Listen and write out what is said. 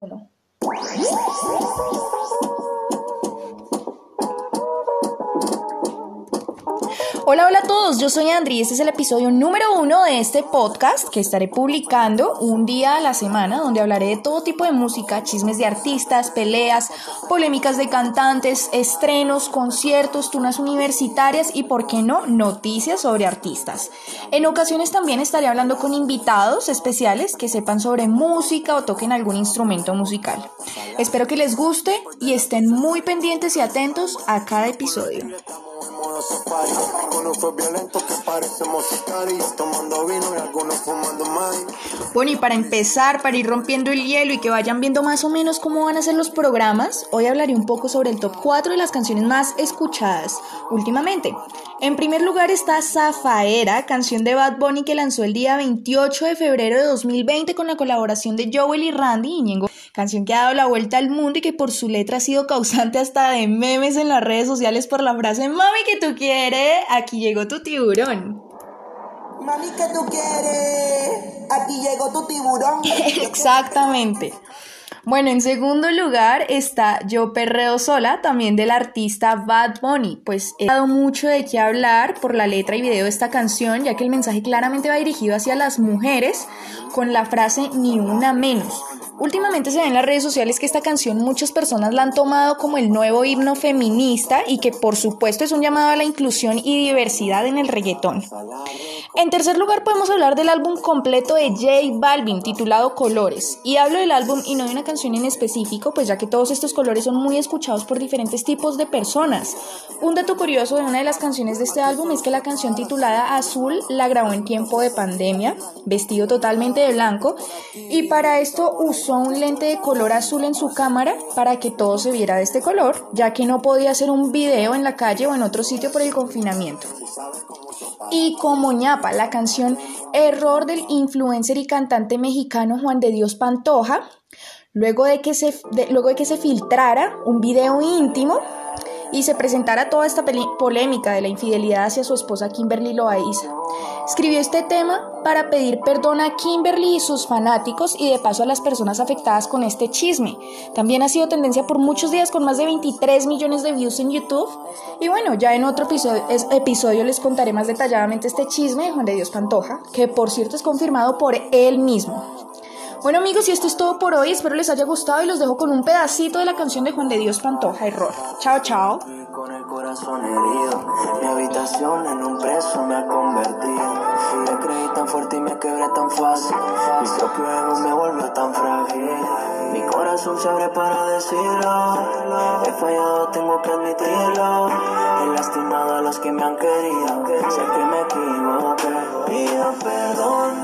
Uno. Hola, hola a todos, yo soy Andri y este es el episodio número uno de este podcast que estaré publicando un día a la semana donde hablaré de todo tipo de música, chismes de artistas, peleas, polémicas de cantantes, estrenos, conciertos, tunas universitarias y, por qué no, noticias sobre artistas. En ocasiones también estaré hablando con invitados especiales que sepan sobre música o toquen algún instrumento musical. Espero que les guste y estén muy pendientes y atentos a cada episodio. Bueno, y para empezar, para ir rompiendo el hielo y que vayan viendo más o menos cómo van a ser los programas, hoy hablaré un poco sobre el top 4 de las canciones más escuchadas últimamente. En primer lugar está Zafaera, canción de Bad Bunny que lanzó el día 28 de febrero de 2020 con la colaboración de Joel y Randy Iñengo, canción que ha dado la vuelta al mundo y que por su letra ha sido causante hasta de memes en las redes sociales por la frase Mami que tú quieres, aquí llegó tu tiburón. Mami que tú quieres, aquí llegó tu tiburón. Exactamente. Bueno, en segundo lugar está Yo Perreo Sola, también del artista Bad Bunny. Pues he dado mucho de qué hablar por la letra y video de esta canción, ya que el mensaje claramente va dirigido hacia las mujeres con la frase ni una menos. Últimamente se ve en las redes sociales que esta canción muchas personas la han tomado como el nuevo himno feminista y que por supuesto es un llamado a la inclusión y diversidad en el reggaetón. En tercer lugar podemos hablar del álbum completo de J Balvin titulado Colores. Y hablo del álbum y no de una canción en específico, pues ya que todos estos colores son muy escuchados por diferentes tipos de personas. Un dato curioso de una de las canciones de este álbum es que la canción titulada Azul la grabó en tiempo de pandemia, vestido totalmente de blanco, y para esto usó un lente de color azul en su cámara para que todo se viera de este color, ya que no podía hacer un video en la calle o en otro sitio por el confinamiento. Y como ñapa, la canción Error del influencer y cantante mexicano Juan de Dios Pantoja, luego de que se, luego de que se filtrara un video íntimo y se presentara toda esta polémica de la infidelidad hacia su esposa Kimberly Loaiza. Escribió este tema para pedir perdón a Kimberly y sus fanáticos y de paso a las personas afectadas con este chisme. También ha sido tendencia por muchos días con más de 23 millones de views en YouTube. Y bueno, ya en otro episodio, episodio les contaré más detalladamente este chisme de Juan de Dios Pantoja, que por cierto es confirmado por él mismo. Bueno amigos, y esto es todo por hoy. Espero les haya gustado y los dejo con un pedacito de la canción de Juan de Dios Pantoja Error. Chao, chao. Con el corazón herido, mi habitación en un preso me ha convertido. Me creí tan fuerte y me quebré tan fácil. Mi propio ego me volvió tan frágil. Mi corazón se abre para decirlo. He fallado, tengo que admitirlo. He lastimado a los que me han querido. Sé que me equivoqué. Pido perdón.